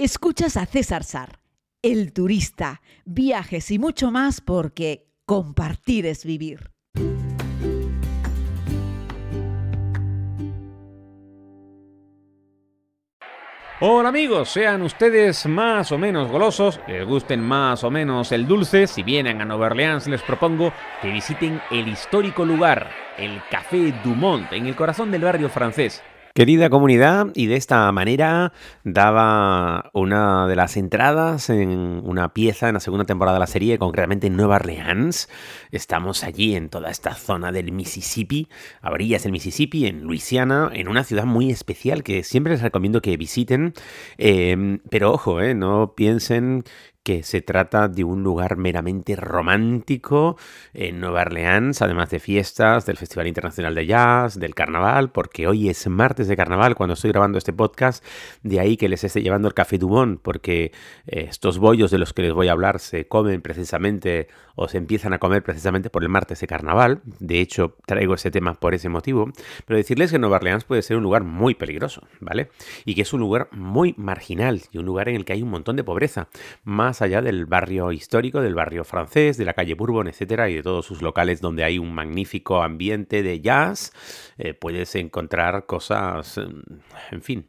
Escuchas a César Sar, el turista, viajes y mucho más porque compartir es vivir. Hola amigos, sean ustedes más o menos golosos, les gusten más o menos el dulce, si vienen a Nueva Orleans les propongo que visiten el histórico lugar, el Café Dumont, en el corazón del barrio francés. Querida comunidad, y de esta manera daba una de las entradas en una pieza en la segunda temporada de la serie, concretamente en Nueva Orleans. Estamos allí en toda esta zona del Mississippi, a orillas del Mississippi, en Luisiana, en una ciudad muy especial que siempre les recomiendo que visiten. Eh, pero ojo, eh, no piensen que se trata de un lugar meramente romántico en Nueva Orleans, además de fiestas, del Festival Internacional de Jazz, del Carnaval, porque hoy es martes de Carnaval cuando estoy grabando este podcast, de ahí que les esté llevando el Café Dumont, porque eh, estos bollos de los que les voy a hablar se comen precisamente o se empiezan a comer precisamente por el martes de Carnaval, de hecho traigo ese tema por ese motivo, pero decirles que Nueva Orleans puede ser un lugar muy peligroso, ¿vale? Y que es un lugar muy marginal y un lugar en el que hay un montón de pobreza, más allá del barrio histórico, del barrio francés, de la calle Bourbon, etcétera, y de todos sus locales donde hay un magnífico ambiente de jazz, eh, puedes encontrar cosas, en fin,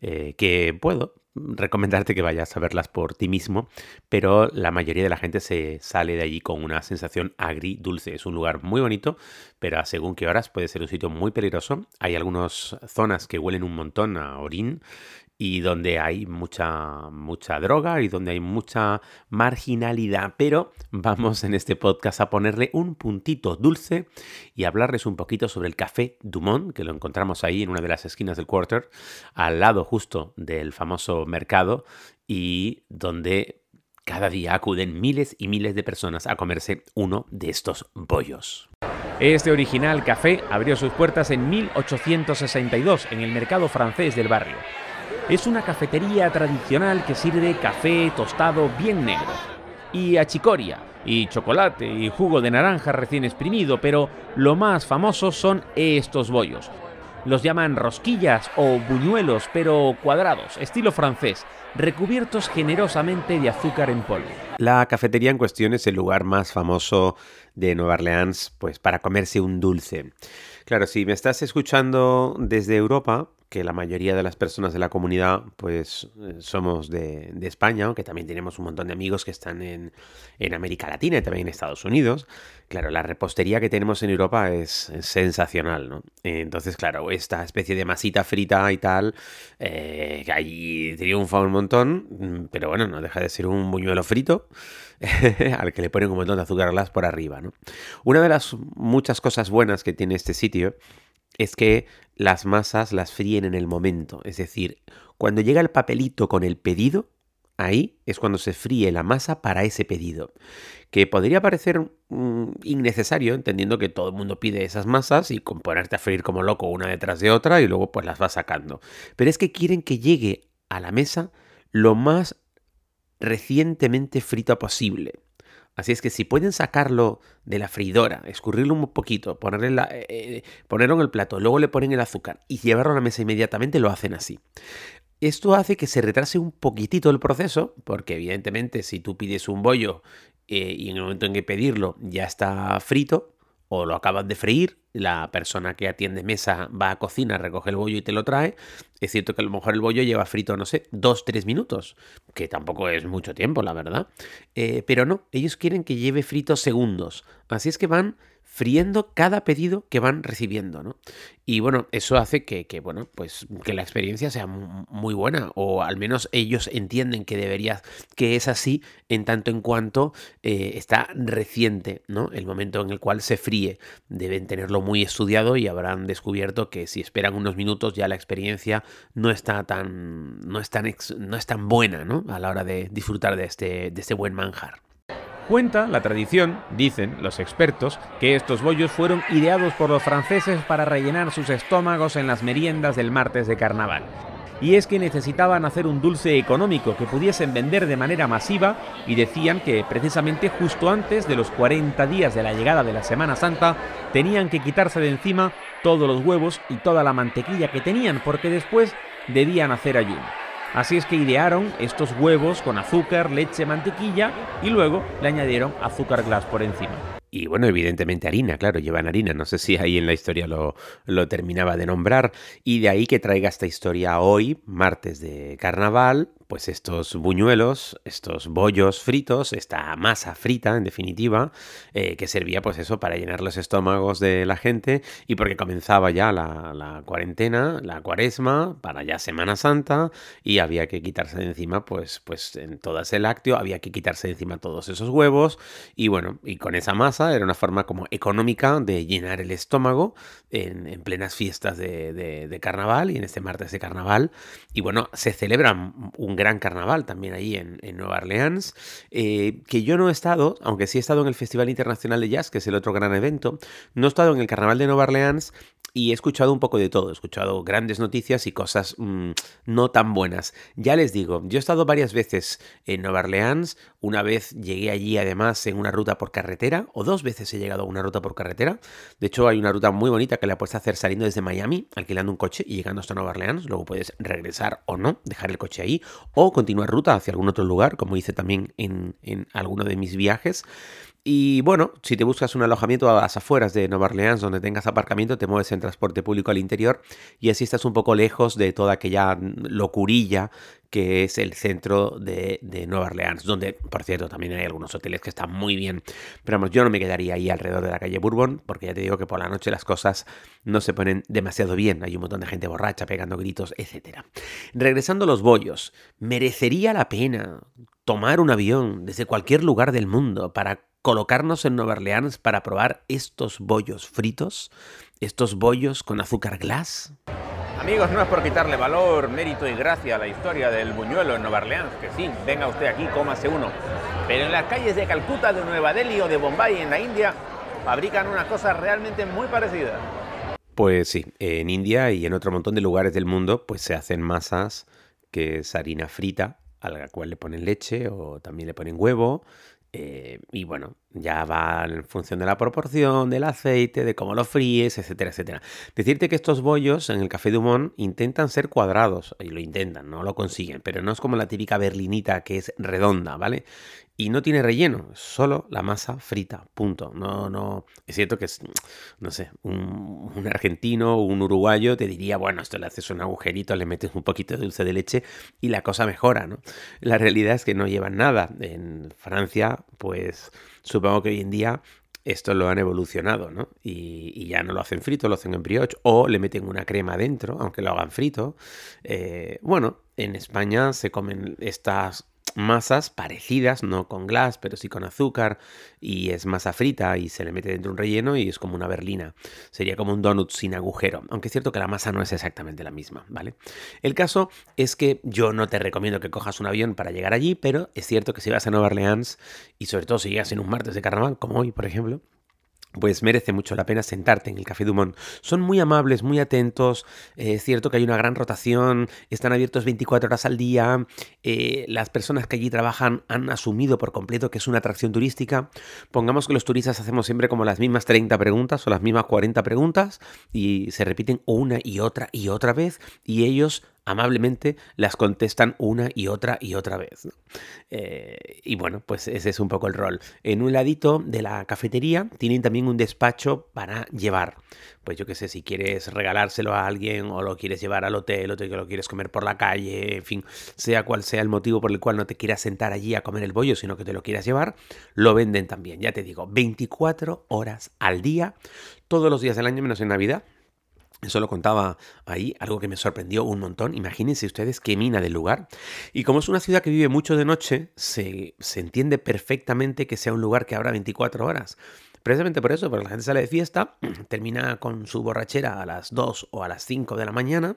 eh, que puedo recomendarte que vayas a verlas por ti mismo, pero la mayoría de la gente se sale de allí con una sensación agri-dulce. Es un lugar muy bonito, pero a según qué horas puede ser un sitio muy peligroso. Hay algunas zonas que huelen un montón a orín y donde hay mucha, mucha droga y donde hay mucha marginalidad. Pero vamos en este podcast a ponerle un puntito dulce y hablarles un poquito sobre el Café Dumont, que lo encontramos ahí en una de las esquinas del quarter, al lado justo del famoso mercado y donde cada día acuden miles y miles de personas a comerse uno de estos bollos. Este original café abrió sus puertas en 1862 en el mercado francés del barrio. Es una cafetería tradicional que sirve café tostado bien negro, y achicoria, y chocolate, y jugo de naranja recién exprimido, pero lo más famoso son estos bollos. Los llaman rosquillas o buñuelos, pero cuadrados, estilo francés, recubiertos generosamente de azúcar en polvo. La cafetería en cuestión es el lugar más famoso de Nueva Orleans, pues para comerse un dulce. Claro, si me estás escuchando desde Europa, que la mayoría de las personas de la comunidad pues eh, somos de, España, aunque también tenemos un montón de amigos que están en, América Latina y también en Estados Unidos. Claro, la repostería que tenemos en Europa es, sensacional, ¿no? Entonces, claro, esta especie de masita frita y tal, eh, que ahí triunfa un montón, mm, pero bueno, no deja de ser un buñuelo frito. al que le ponen un montón de azúcar glass por arriba, ¿no? Una de las muchas cosas buenas que tiene este sitio es que las masas las fríen en el momento. Es decir, cuando llega el papelito con el pedido, ahí es cuando se fríe la masa para ese pedido. Que podría parecer mm, innecesario, entendiendo que todo el mundo pide esas masas y con ponerte a freír como loco una detrás de otra y luego pues las va sacando. Pero es que quieren que llegue a la mesa lo más recientemente frito posible. Así es que si pueden sacarlo de la freidora, escurrirlo un poquito, eh, eh, ponerlo en el plato, luego le ponen el azúcar y llevarlo a la mesa inmediatamente, lo hacen así. Esto hace que se retrase un poquitito el proceso, porque evidentemente si tú pides un bollo eh, y en el momento en que pedirlo ya está frito, o lo acabas de freír, la persona que atiende mesa va a cocina, recoge el bollo y te lo trae. Es cierto que a lo mejor el bollo lleva frito, no sé, dos, tres minutos, que tampoco es mucho tiempo, la verdad. Eh, pero no, ellos quieren que lleve frito segundos. Así es que van friendo cada pedido que van recibiendo, ¿no? Y bueno, eso hace que, bueno, pues que la experiencia sea muy buena, o al menos ellos entienden que debería, que es así en tanto en cuanto eh, está reciente, ¿no? El momento en el cual se fríe. Deben tenerlo muy estudiado y habrán descubierto que si esperan unos minutos ya la experiencia no está tan, no es tan, no es tan buena, ¿no? A la hora de disfrutar de este, de este buen manjar. Cuenta la tradición, dicen los expertos, que estos bollos fueron ideados por los franceses para rellenar sus estómagos en las meriendas del martes de carnaval. Y es que necesitaban hacer un dulce económico que pudiesen vender de manera masiva y decían que precisamente justo antes de los 40 días de la llegada de la Semana Santa tenían que quitarse de encima todos los huevos y toda la mantequilla que tenían porque después debían hacer ayuno. Así es que idearon estos huevos con azúcar, leche, mantequilla y luego le añadieron azúcar glass por encima. Y bueno, evidentemente harina, claro, llevan harina. No sé si ahí en la historia lo, lo, terminaba de nombrar. Y de ahí que traiga esta historia hoy, martes de carnaval, pues estos buñuelos, estos bollos fritos, esta masa frita en definitiva, eh, que servía pues eso para llenar los estómagos de la gente y porque comenzaba ya la, cuarentena, la cuaresma, para ya Semana Santa y había que quitarse de encima pues, pues en todo ese lácteo, había que quitarse de encima todos esos huevos y bueno, y con esa masa era una forma como económica de llenar el estómago en, en plenas fiestas de, carnaval y en este martes de carnaval. Y bueno, se celebra un gran carnaval también ahí en, Nueva Orleans, eh, que yo no he estado, aunque sí he estado en el Festival Internacional de Jazz, que es el otro gran evento, no he estado en el Carnaval de Nueva Orleans y he escuchado un poco de todo, he escuchado grandes noticias y cosas mmm, no tan buenas. Ya les digo, yo he estado varias veces en Nueva Orleans, una vez llegué allí además en una ruta por carretera, o dos veces he llegado a una ruta por carretera. De hecho, hay una ruta muy bonita que la puedes hacer saliendo desde Miami, alquilando un coche y llegando hasta Nueva Orleans. Luego puedes regresar o no, dejar el coche ahí, o continuar ruta hacia algún otro lugar, como hice también en, en alguno de mis viajes. Y bueno, si te buscas un alojamiento a las afueras de Nueva Orleans donde tengas aparcamiento, te mueves en transporte público al interior y así estás un poco lejos de toda aquella locurilla que es el centro de, Nueva Orleans, donde, por cierto, también hay algunos hoteles que están muy bien. Pero vamos, yo no me quedaría ahí alrededor de la calle Bourbon, porque ya te digo que por la noche las cosas no se ponen demasiado bien. Hay un montón de gente borracha pegando gritos, etc. Regresando a los bollos, ¿merecería la pena tomar un avión desde cualquier lugar del mundo para colocarnos en Nueva Orleans para probar estos bollos fritos, estos bollos con azúcar glass? Amigos, no es por quitarle valor, mérito y gracia a la historia del buñuelo en Nueva Orleans, que sí, venga usted aquí, cómase uno. Pero en las calles de Calcuta, de Nueva Delhi o de Bombay, en la India, fabrican una cosa realmente muy parecida. Pues sí, en India y en otro montón de lugares del mundo, pues se hacen masas que es harina frita, a la cual le ponen leche o también le ponen huevo, eh, y bueno, ya va en función de la proporción, del aceite, de cómo lo fríes, etcétera, etcétera. Decirte que estos bollos en el Café Dumont intentan ser cuadrados, y lo intentan, no lo consiguen, pero no es como la típica berlinita que es redonda, ¿vale? Y no tiene relleno, solo la masa frita, punto. No, no, es cierto que es, no sé, un, un argentino o un uruguayo te diría, bueno, esto le haces un agujerito, le metes un poquito de dulce de leche y la cosa mejora, ¿no? La realidad es que no llevan nada. En Francia, pues supongo que hoy en día esto lo han evolucionado, ¿no? Y, ya no lo hacen frito, lo hacen en brioche o le meten una crema dentro, aunque lo hagan frito. Eh, bueno, en España se comen estas masas parecidas, no con glass, pero sí con azúcar, y es masa frita y se le mete dentro un relleno y es como una berlina. Sería como un donut sin agujero, aunque es cierto que la masa no es exactamente la misma, ¿vale? El caso es que yo no te recomiendo que cojas un avión para llegar allí, pero es cierto que si vas a Nueva Orleans y sobre todo si llegas en un martes de carnaval, como hoy, por ejemplo, pues merece mucho la pena sentarte en el Café Dumont. Son muy amables, muy atentos, eh, es cierto que hay una gran rotación, están abiertos 24 horas al día, eh, las personas que allí trabajan han asumido por completo que es una atracción turística. Pongamos que los turistas hacemos siempre como las mismas 30 preguntas o las mismas 40 preguntas y se repiten una y otra y otra vez y ellos amablemente las contestan una y otra y otra vez. Eh, y bueno, pues ese es un poco el rol. En un ladito de la cafetería tienen también un despacho para llevar. Pues yo qué sé, si quieres regalárselo a alguien o lo quieres llevar al hotel o te lo quieres comer por la calle, en fin, sea cual sea el motivo por el cual no te quieras sentar allí a comer el bollo, sino que te lo quieras llevar, lo venden también. Ya te digo, 24 horas al día, todos los días del año menos en Navidad. Eso lo contaba ahí, algo que me sorprendió un montón. Imagínense ustedes qué mina del lugar. Y como es una ciudad que vive mucho de noche, se, se entiende perfectamente que sea un lugar que abra 24 horas. Precisamente por eso, porque la gente sale de fiesta, termina con su borrachera a las 2 o a las 5 de la mañana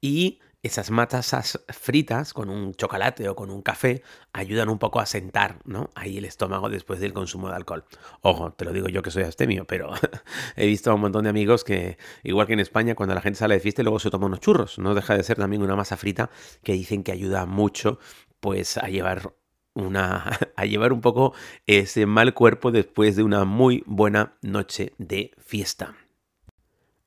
y esas matasas fritas con un chocolate o con un café ayudan un poco a sentar ¿no? ahí el estómago después del consumo de alcohol. Ojo, te lo digo yo que soy astemio, pero he visto a un montón de amigos que, igual que en España, cuando la gente sale de fiesta luego se toma unos churros, no deja de ser también una masa frita que dicen que ayuda mucho pues a llevar una a llevar un poco ese mal cuerpo después de una muy buena noche de fiesta.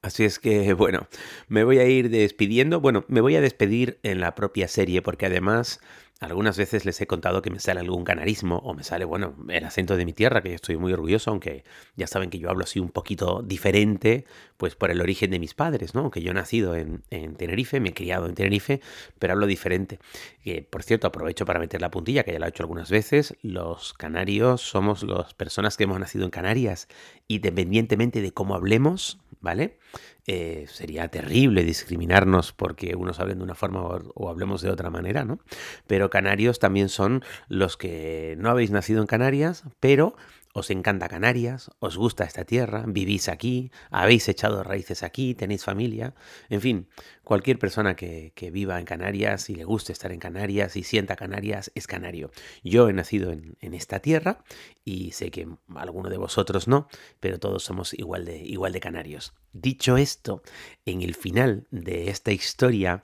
Así es que, bueno, me voy a ir despidiendo. Bueno, me voy a despedir en la propia serie porque además algunas veces les he contado que me sale algún canarismo o me sale, bueno, el acento de mi tierra, que yo estoy muy orgulloso, aunque ya saben que yo hablo así un poquito diferente, pues por el origen de mis padres, ¿no? Aunque yo he nacido en, Tenerife, me he criado en Tenerife, pero hablo diferente. Que, por cierto, aprovecho para meter la puntilla, que ya lo he hecho algunas veces, los canarios somos las personas que hemos nacido en Canarias, independientemente de cómo hablemos, ¿vale? Eh, sería terrible discriminarnos porque unos hablen de una forma o, hablemos de otra manera, ¿no? Pero canarios también son los que no habéis nacido en Canarias, pero os encanta Canarias, os gusta esta tierra, vivís aquí, habéis echado raíces aquí, tenéis familia, en fin, cualquier persona que, viva en Canarias y le guste estar en Canarias y sienta Canarias es canario. Yo he nacido en, en esta tierra y sé que alguno de vosotros no, pero todos somos igual de, igual de canarios. Dicho esto, en el final de esta historia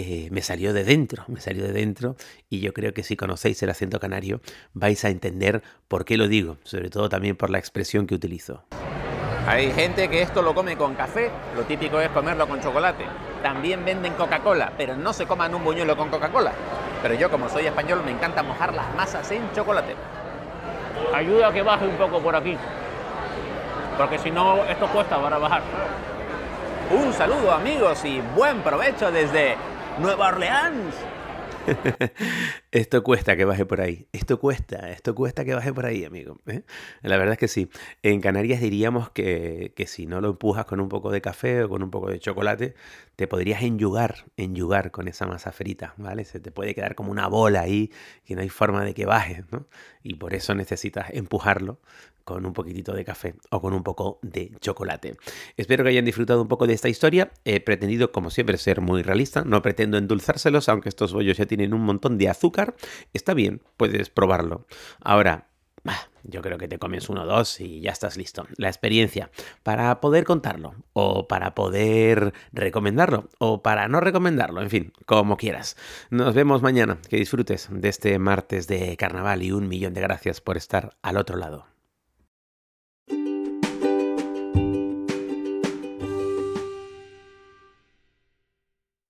eh, me salió de dentro, me salió de dentro y yo creo que si conocéis el acento canario vais a entender por qué lo digo, sobre todo también por la expresión que utilizo. Hay gente que esto lo come con café, lo típico es comerlo con chocolate. También venden Coca-Cola, pero no se coman un buñuelo con Coca-Cola. Pero yo como soy español me encanta mojar las masas en chocolate. Ayuda a que baje un poco por aquí, porque si no esto cuesta para bajar. Un saludo amigos y buen provecho desde Nueva Orleans. esto cuesta que baje por ahí. Esto cuesta, esto cuesta que baje por ahí, amigo. ¿eh? La verdad es que sí. En Canarias diríamos que, que, si no lo empujas con un poco de café o con un poco de chocolate, te podrías enyugar, enyugar con esa masa frita, ¿vale? Se te puede quedar como una bola ahí que no hay forma de que baje, ¿no? Y por eso necesitas empujarlo con un poquitito de café o con un poco de chocolate. Espero que hayan disfrutado un poco de esta historia. He pretendido, como siempre, ser muy realista. No pretendo endulzárselos, aunque estos bollos ya tienen un montón de azúcar. Está bien, puedes probarlo. Ahora, yo creo que te comes uno o dos y ya estás listo. La experiencia para poder contarlo o para poder recomendarlo o para no recomendarlo, en fin, como quieras. Nos vemos mañana. Que disfrutes de este martes de carnaval y un millón de gracias por estar al otro lado.